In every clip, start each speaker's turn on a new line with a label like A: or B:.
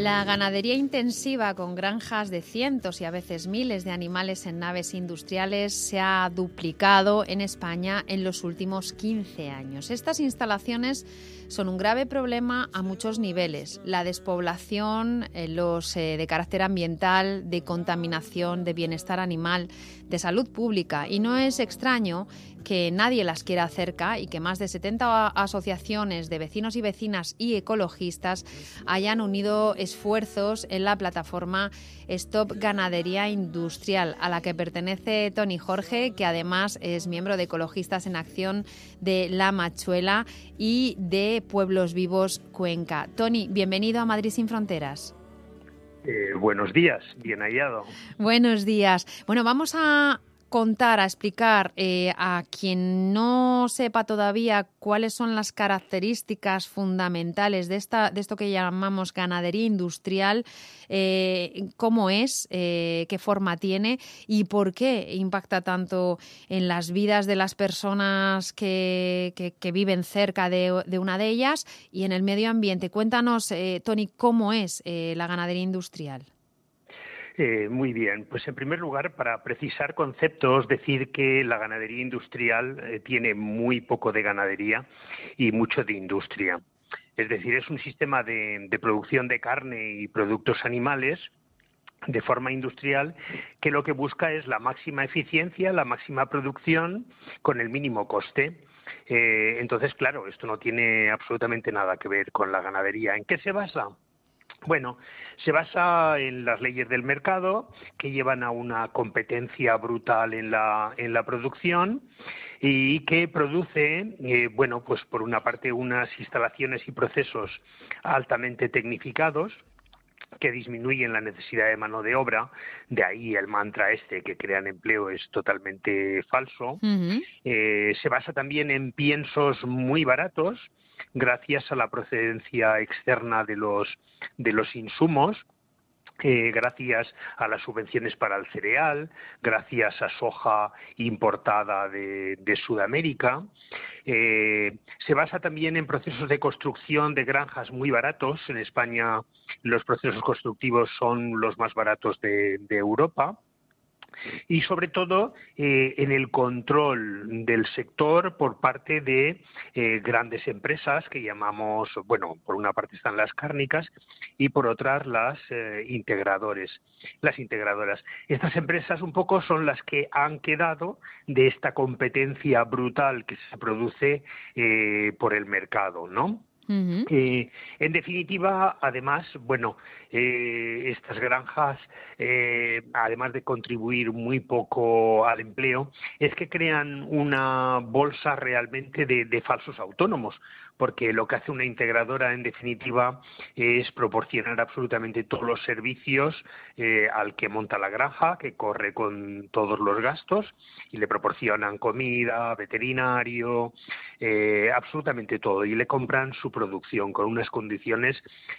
A: La ganadería intensiva con granjas de cientos y a veces miles de animales en naves industriales se ha duplicado en España en los últimos 15 años. Estas instalaciones son un grave problema a muchos niveles. La despoblación, eh, los eh, de carácter ambiental, de contaminación, de bienestar animal, de salud pública. Y no es extraño que nadie las quiera cerca y que más de 70 asociaciones de vecinos y vecinas y ecologistas hayan unido esfuerzos en la plataforma Stop Ganadería Industrial, a la que pertenece Tony Jorge, que además es miembro de Ecologistas en Acción de La Machuela y de Pueblos Vivos Cuenca. Tony, bienvenido a Madrid sin Fronteras.
B: Eh, buenos días, bien hallado.
A: Buenos días. Bueno, vamos a contar, a explicar eh, a quien no sepa todavía cuáles son las características fundamentales de, esta, de esto que llamamos ganadería industrial, eh, cómo es, eh, qué forma tiene y por qué impacta tanto en las vidas de las personas que, viven cerca de, de, una de ellas y en el medio ambiente. Cuéntanos, Tony, cómo es la ganadería industrial.
B: Eh, muy bien, pues en primer lugar, para precisar conceptos, decir que la ganadería industrial eh, tiene muy poco de ganadería y mucho de industria. Es decir, es un sistema de, producción de carne y productos animales de forma industrial que lo que busca es la máxima eficiencia, la máxima producción con el mínimo coste. Eh, entonces, claro, esto no tiene absolutamente nada que ver con la ganadería. ¿En qué se basa? Bueno, se basa en las leyes del mercado que llevan a una competencia brutal en la, en la producción y que produce, eh, bueno, pues por una parte unas instalaciones y procesos altamente tecnificados que disminuyen la necesidad de mano de obra, de ahí el mantra este que crean empleo es totalmente falso. Eh, se basa también en piensos muy baratos, gracias a la procedencia externa de los, de los insumos, eh, gracias a las subvenciones para el cereal, gracias a soja importada de, Sudamérica. Eh, se basa también en procesos de construcción de granjas muy baratos. En España los procesos constructivos son los más baratos de Europa y sobre todo eh, en el control del sector por parte de eh, grandes empresas que llamamos, bueno, por una parte están las cárnicas y por otras las eh, integradores, las integradoras. Estas empresas un poco son las que han quedado de esta competencia brutal que se produce por el mercado, ¿no? Eh, en definitiva, además, bueno, eh, estas granjas, eh, además de contribuir muy poco al empleo, es que crean una bolsa realmente de falsos autónomos, porque lo que hace una integradora, en definitiva, es proporcionar absolutamente todos los servicios eh, al que monta la granja, que corre con todos los gastos, y le proporcionan comida, veterinario, eh, absolutamente todo, y le compran su producción con unas condiciones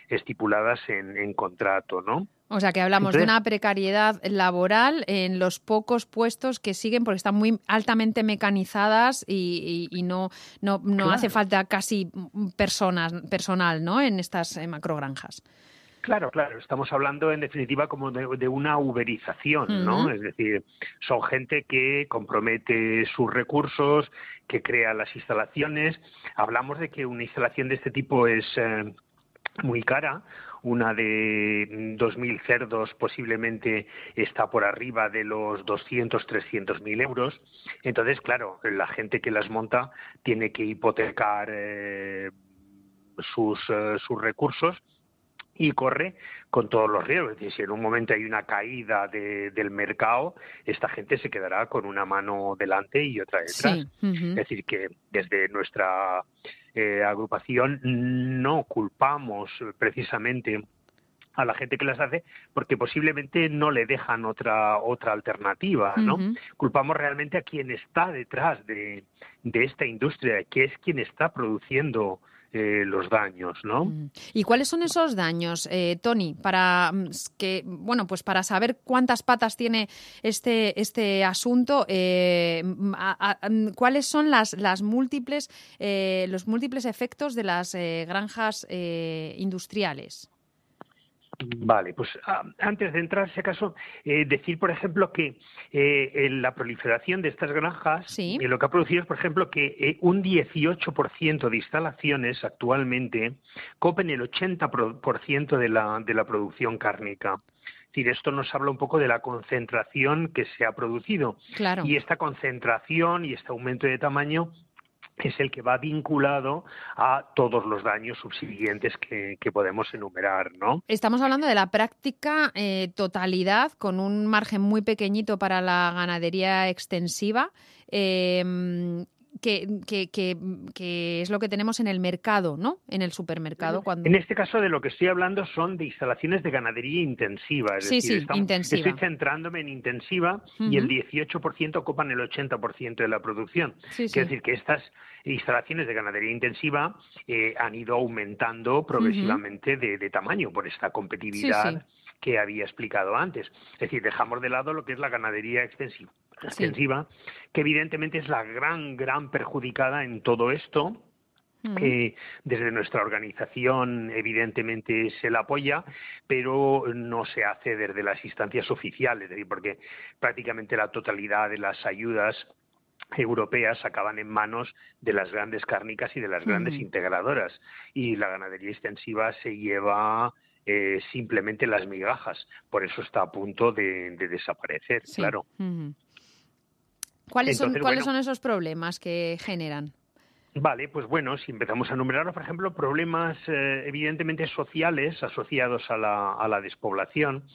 B: estipuladas en, en contrato, ¿no?
A: O sea que hablamos de una precariedad laboral en los pocos puestos que siguen porque están muy altamente mecanizadas y, no, no, no hace falta casi personas, personal ¿no? en estas eh, macrogranjas.
B: Claro, claro, estamos hablando en definitiva como de, una uberización, ¿no? Es decir, son gente que compromete sus recursos, que crea las instalaciones. Hablamos de que una instalación de este tipo es eh, muy cara una de 2.000 cerdos posiblemente está por arriba de los 200, 300 mil euros. Entonces, claro, la gente que las monta tiene que hipotecar eh, sus, eh, sus recursos y corre con todos los riesgos. Es decir, si en un momento hay una caída del mercado, esta gente se quedará con una mano delante y otra detrás. Es decir, que desde nuestra eh, agrupación no culpamos precisamente a la gente que las hace porque posiblemente no le dejan otra otra alternativa, ¿no? Culpamos realmente a quien está detrás de, de esta industria, que es quien está produciendo eh, los daños, ¿no?
A: ¿Y cuáles son esos daños, eh, Tony, para mm, que bueno, pues para saber cuántas patas tiene este este asunto, eh, mm, cuáles son las las múltiples los múltiples efectos de las granjas industriales?
B: Vale, pues ah, antes de entrar, si acaso, eh, decir, por ejemplo, que eh, la proliferación de estas granjas eh, lo que ha producido es, por ejemplo, que un 18% de instalaciones actualmente copen el 80% de la, de la producción cárnica. Es decir, esto nos habla un poco de la concentración que se ha producido.
A: Claro.
B: Y esta concentración y este aumento de tamaño es el que va vinculado a todos los daños subsiguientes que, podemos enumerar, ¿no?
A: Estamos hablando de la práctica eh, totalidad con un margen muy pequeñito para la ganadería extensiva. Eh, que, que, es lo que tenemos en el mercado, ¿no? En el supermercado. Cuando...
B: En este caso de lo que estoy hablando son de instalaciones de ganadería intensiva. Es
A: sí,
B: decir,
A: sí, intensiva.
B: Estoy centrándome en intensiva y el 18% copan el 80% de la producción.
A: Sí,
B: Quiere decir que estas instalaciones de ganadería intensiva eh, han ido aumentando progresivamente de, tamaño por esta competitividad que había explicado antes. Es decir, dejamos de lado lo que es la ganadería extensiva, extensiva que evidentemente es la gran, gran perjudicada en todo esto. desde nuestra organización, evidentemente, se la apoya, pero no se hace desde las instancias oficiales, porque prácticamente la totalidad de las ayudas europeas acaban en manos de las grandes cárnicas y de las grandes integradoras y la ganadería extensiva se lleva eh, simplemente las migajas por eso está a punto de, desaparecer claro
A: ¿Cuáles, son, ¿cuáles son esos problemas que generan?
B: Vale, pues bueno, si empezamos a enumerar, por ejemplo, problemas eh, evidentemente sociales asociados a la, a la, despoblación,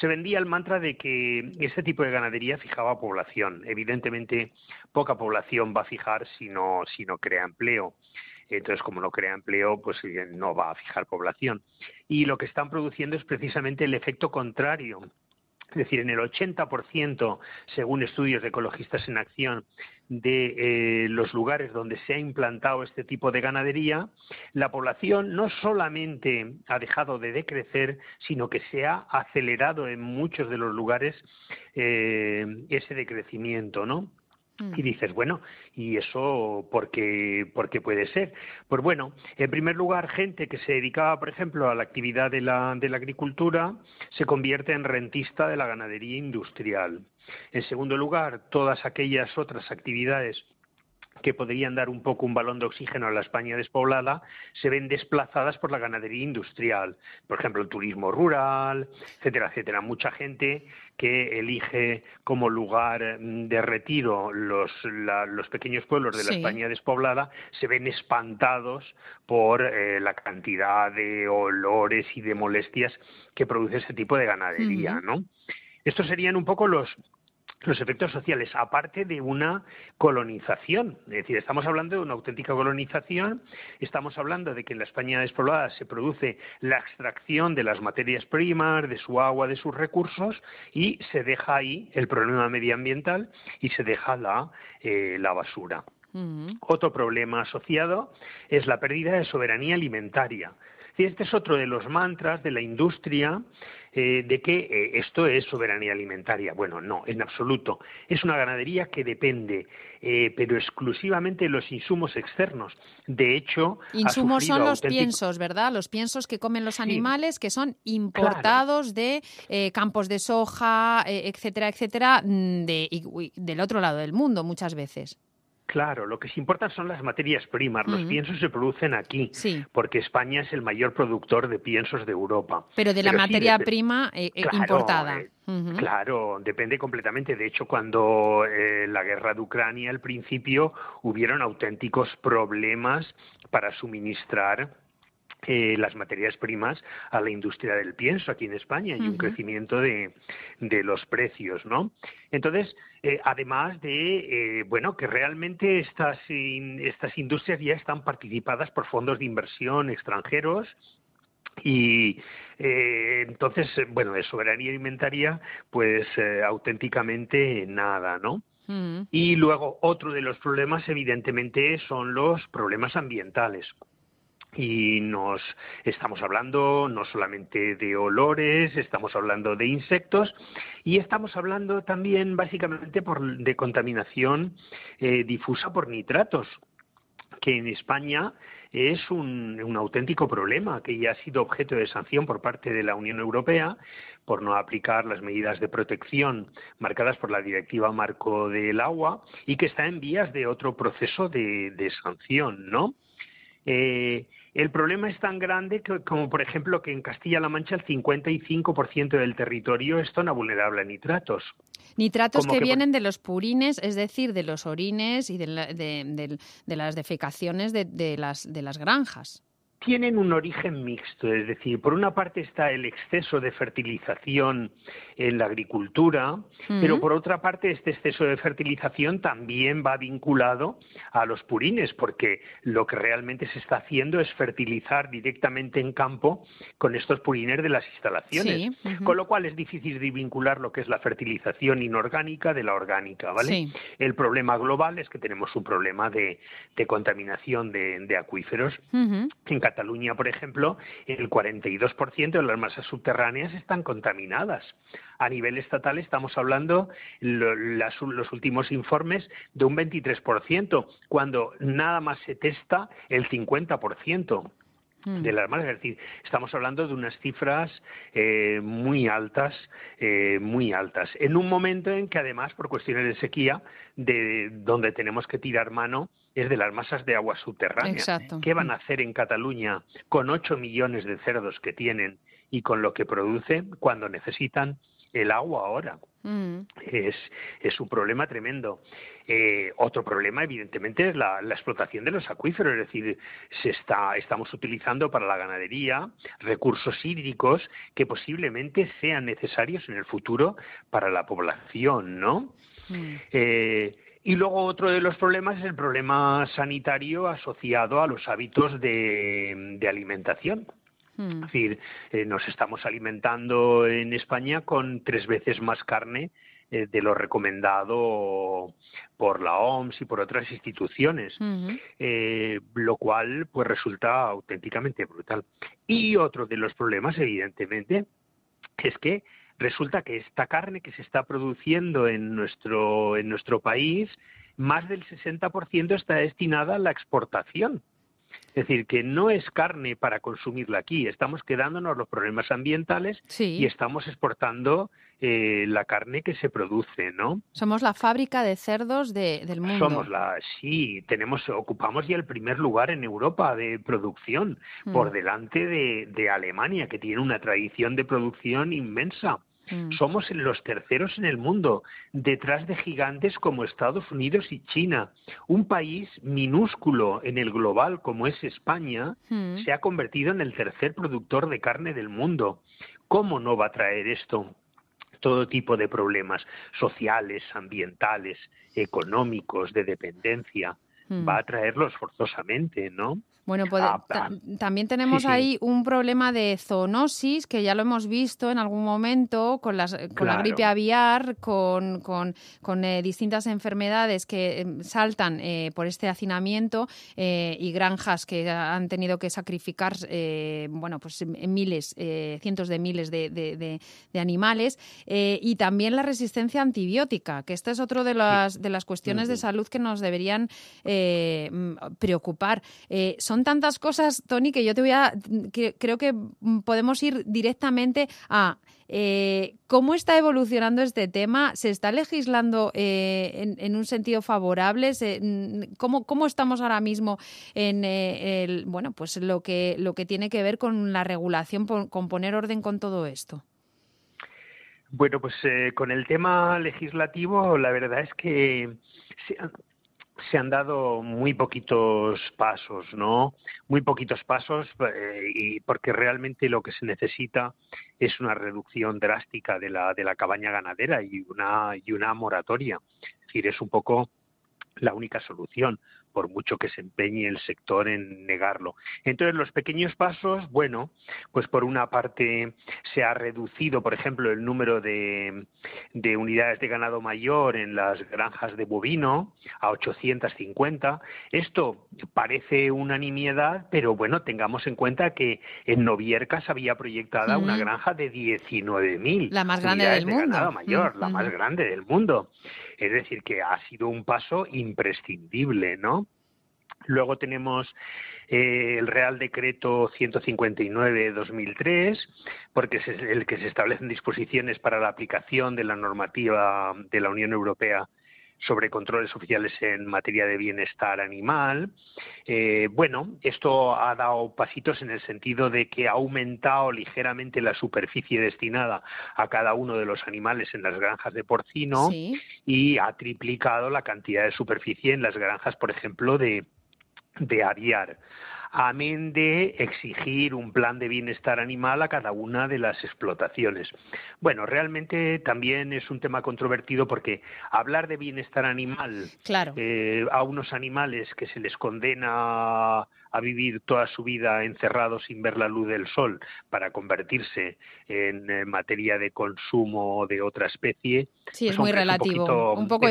B: se vendía el mantra de que este tipo de ganadería fijaba población. Evidentemente, poca población va a fijar si no, si no crea empleo. Entonces, como no crea empleo, pues eh, no va a fijar población. Y lo que están produciendo es precisamente el efecto contrario es decir, en el 80%, según estudios de ecologistas en acción, de eh, los lugares donde se ha implantado este tipo de ganadería, la población no solamente ha dejado de decrecer, sino que se ha acelerado en muchos de los lugares eh, ese decrecimiento, ¿no? Mm. Y dices, bueno, ¿y eso por qué, por qué, puede ser? Pues bueno, en primer lugar, gente que se dedicaba, por ejemplo, a la actividad de la, de la agricultura se convierte en rentista de la ganadería industrial. En segundo lugar, todas aquellas otras actividades que podrían dar un poco un balón de oxígeno a la España despoblada, se ven desplazadas por la ganadería industrial, por ejemplo, el turismo rural, etcétera, etcétera. Mucha gente que elige como lugar de retiro los, los pequeños pueblos de la España despoblada se ven espantados por eh, la cantidad de olores y de molestias que produce ese tipo de ganadería, ¿no? Estos serían un poco los, los efectos sociales, aparte de una colonización. Es decir, estamos hablando de una auténtica colonización, estamos hablando de que en la España despoblada se produce la extracción de las materias primas, de su agua, de sus recursos, y se deja ahí el problema medioambiental y se deja la, eh, la basura. Otro problema asociado es la pérdida de soberanía alimentaria. Este es otro de los mantras de la industria eh, de que eh, esto es soberanía alimentaria. Bueno, no, en absoluto. Es una ganadería que depende, eh, pero exclusivamente de los insumos externos. De hecho,
A: insumos son los piensos, ¿verdad? Los piensos que comen los animales, que son importados de campos de soja, etcétera, etcétera, mm, del otro lado del mundo muchas veces.
B: Claro, lo que se importa son las materias primas. Los piensos se producen aquí, porque España es el mayor productor de piensos de Europa.
A: Pero de la materia prima eh, eh, importada. Eh,
B: claro, depende completamente. De hecho, cuando la guerra de Ucrania, al principio, hubieron auténticos problemas para suministrar eh, las materias primas a la industria del pienso aquí en España y un crecimiento de, de, los precios, ¿no? Entonces, eh, además de, eh, bueno, que realmente estas, estas industrias ya están participadas por fondos de inversión extranjeros y entonces, bueno, de soberanía alimentaria, pues auténticamente nada, ¿no? Y luego otro de los problemas, evidentemente, son los problemas ambientales y nos estamos hablando no solamente de olores, estamos hablando de insectos y estamos hablando también básicamente por, de contaminación eh, difusa por nitratos que en España es un, auténtico problema que ya ha sido objeto de sanción por parte de la Unión Europea por no aplicar las medidas de protección marcadas por la Directiva Marco del Agua y que está en vías de otro proceso de, de sanción, ¿no? Eh, el problema es tan grande que, como, por ejemplo, que en Castilla-La Mancha el 55% del territorio es zona vulnerable a nitratos.
A: Nitratos que, vienen de los purines, es decir, de los orines y de, de las defecaciones de, las, de las granjas
B: tienen un origen mixto, es decir, por una parte está el exceso de fertilización en la agricultura, pero por otra parte este exceso de fertilización también va vinculado a los purines, porque lo que realmente se está haciendo es fertilizar directamente en campo con estos purines de las instalaciones, con lo cual es difícil de vincular lo que es la fertilización inorgánica de la orgánica, ¿vale? El problema global es que tenemos un problema de, contaminación de, acuíferos. En Cataluña, por ejemplo, el 42% de las masas subterráneas están contaminadas. A nivel estatal estamos hablando, los últimos informes, de un 23%, cuando nada más se testa el 50% mm. de las masas. Es decir, estamos hablando de unas cifras eh, muy altas, eh, muy altas. En un momento en que además, por cuestiones de sequía, de donde tenemos que tirar mano es de las masas de agua subterránea. ¿Qué van a hacer en Cataluña con 8 millones de cerdos que tienen y con lo que producen cuando necesitan el agua ahora. Mm. Es, es un problema tremendo. Eh, otro problema, evidentemente, es la, explotación de los acuíferos, es decir, se está, estamos utilizando para la ganadería recursos hídricos que posiblemente sean necesarios en el futuro para la población, ¿no? Mm. Eh, y luego otro de los problemas es el problema sanitario asociado a los hábitos de alimentación. Hmm. Es decir, eh, nos estamos alimentando en España con tres veces más carne eh, de lo recomendado por la OMS y por otras instituciones, eh, lo cual pues resulta auténticamente brutal. Y otro de los problemas, evidentemente, es que resulta que esta carne que se está produciendo en nuestro en nuestro país, más del 60% está destinada a la exportación. Es decir, que no es carne para consumirla aquí, estamos quedándonos los problemas ambientales y estamos exportando eh, la carne que se produce, ¿no?
A: Somos la fábrica de cerdos del mundo.
B: Somos la, sí, tenemos, ocupamos ya el primer lugar en Europa de producción, por mm. delante de Alemania, que tiene una tradición de producción inmensa. Mm. Somos los terceros en el mundo, detrás de gigantes como Estados Unidos y China. Un país minúsculo en el global como es España mm. se ha convertido en el tercer productor de carne del mundo. ¿Cómo no va a traer esto todo tipo de problemas sociales, ambientales, económicos, de dependencia? Va a traerlos forzosamente, ¿no?
A: Bueno, ah, también tenemos ahí un problema de zoonosis que ya lo hemos visto en algún momento con, las, con la gripe aviar, con, con, eh, distintas enfermedades que em, saltan eh, por este hacinamiento eh, y granjas que han tenido que sacrificar, bueno, pues miles, cientos de miles de, de, animales y también la resistencia antibiótica, que esta es otra de las, de las cuestiones de salud que nos deberían preocupar. son son tantas cosas, Tony, que yo te voy a. creo que podemos ir directamente a. Eh, ¿Cómo está evolucionando este tema? ¿Se está legislando eh, en, un sentido favorable? ¿cómo, ¿Cómo, estamos ahora mismo en eh, bueno, pues lo que, lo que tiene que ver con la regulación, con poner orden con todo esto?
B: Bueno, pues con el tema legislativo, la verdad es que dado muy poquitos pasos, ¿no? Muy poquitos pasos eh, y porque realmente lo que se necesita es una reducción drástica de la de la cabaña ganadera y una y una moratoria. Es decir, es un poco la única solución por mucho que se empeñe el sector en negarlo. Entonces, los pequeños pasos, bueno, pues por una parte se ha reducido, por ejemplo, el número de, de unidades de ganado mayor en las granjas de bovino a 850. Esto parece una nimiedad, pero bueno, tengamos en cuenta que en Noviercas había proyectada una granja de 19.000
A: la más grande del
B: de
A: mundo.
B: ganado mayor, la más grande del mundo. Es decir, que ha sido un paso imprescindible, ¿no? Luego tenemos eh, el Real Decreto 159-2003, porque es el que se establecen disposiciones para la aplicación de la normativa de la Unión Europea sobre controles oficiales en materia de bienestar animal. Eh, bueno, esto ha dado pasitos en el sentido de que ha aumentado ligeramente la superficie destinada a cada uno de los animales en las granjas de porcino y ha triplicado la cantidad de superficie en las granjas, por ejemplo, de, de aviar amén de exigir un plan de bienestar animal a cada una de las explotaciones. Bueno, realmente también es un tema controvertido porque hablar de bienestar animal eh, a unos animales que se les condena a vivir toda su vida encerrados sin ver la luz del sol para convertirse en eh, materia de consumo de otra especie.
A: Sí, es pues muy relativo. Un, poco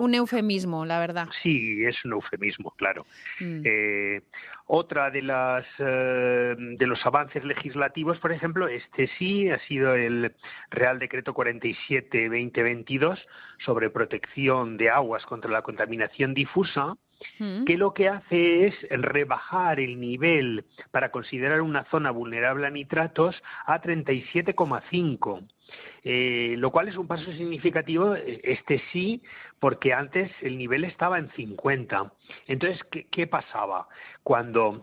A: un, eufemismo, la verdad.
B: Sí, es un eufemismo, claro. Mm. Eh, otra de las eh, de los avances legislativos, por ejemplo, este sí ha sido el Real Decreto 47-2022 sobre protección de aguas contra la contaminación difusa, que lo que hace es rebajar el nivel para considerar una zona vulnerable a nitratos a 37,5 eh, lo cual es un paso significativo, eh, este sí, porque antes el nivel estaba en 50. Entonces, ¿qué, pasaba? Cuando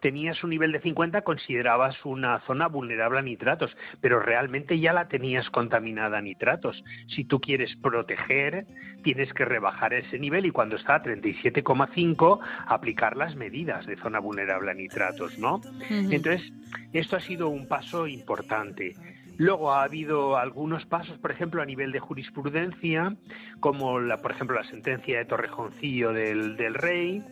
B: tenías un nivel de 50 considerabas una zona vulnerable a nitratos, pero realmente ya la tenías contaminada a nitratos. Si tú quieres proteger, tienes que rebajar ese nivel y cuando está a 37,5 aplicar las medidas de zona vulnerable a nitratos, ¿no? Entonces, esto ha sido un paso importante. Luego ha habido algunos pasos, por ejemplo, a nivel de jurisprudencia, como la, por ejemplo la sentencia de Torrejoncillo del, del Rey,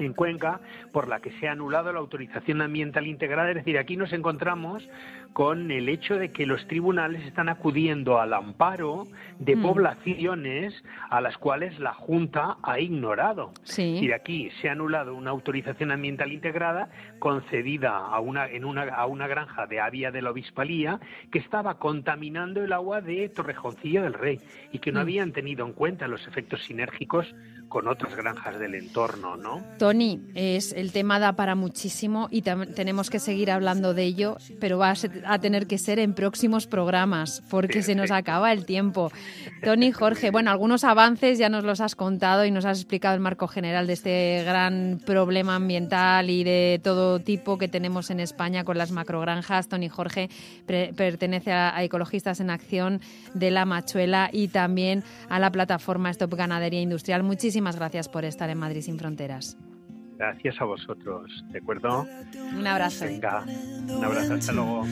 B: en Cuenca, por la que se ha anulado la autorización ambiental integrada. Es decir, aquí nos encontramos con el hecho de que los tribunales están acudiendo al amparo de mm. poblaciones a las cuales la Junta ha ignorado. Sí. Y aquí se ha anulado una autorización ambiental integrada concedida a una, en una, a una granja de Avia de la Obispalía que estaba contaminando el agua de Torrejoncillo del Rey y que no mm. habían tenido en cuenta los efectos sinérgicos con otras granjas del entorno, ¿no?
A: Tony, es, el tema da para muchísimo y tenemos que seguir hablando de ello, pero va a, tener que ser en próximos programas porque se nos acaba el tiempo. Tony, Jorge, bueno, algunos avances ya nos los has contado y nos has explicado el marco general de este gran problema ambiental y de todo tipo que tenemos en España con las macrogranjas. Tony Jorge pertenece a, a Ecologistas en Acción de la Machuela y también a la plataforma Stop Ganadería Industrial. Muchísimas Muchísimas gracias por estar en Madrid sin Fronteras.
B: Gracias a vosotros, ¿de acuerdo?
A: Un abrazo.
B: Venga, un abrazo, hasta luego.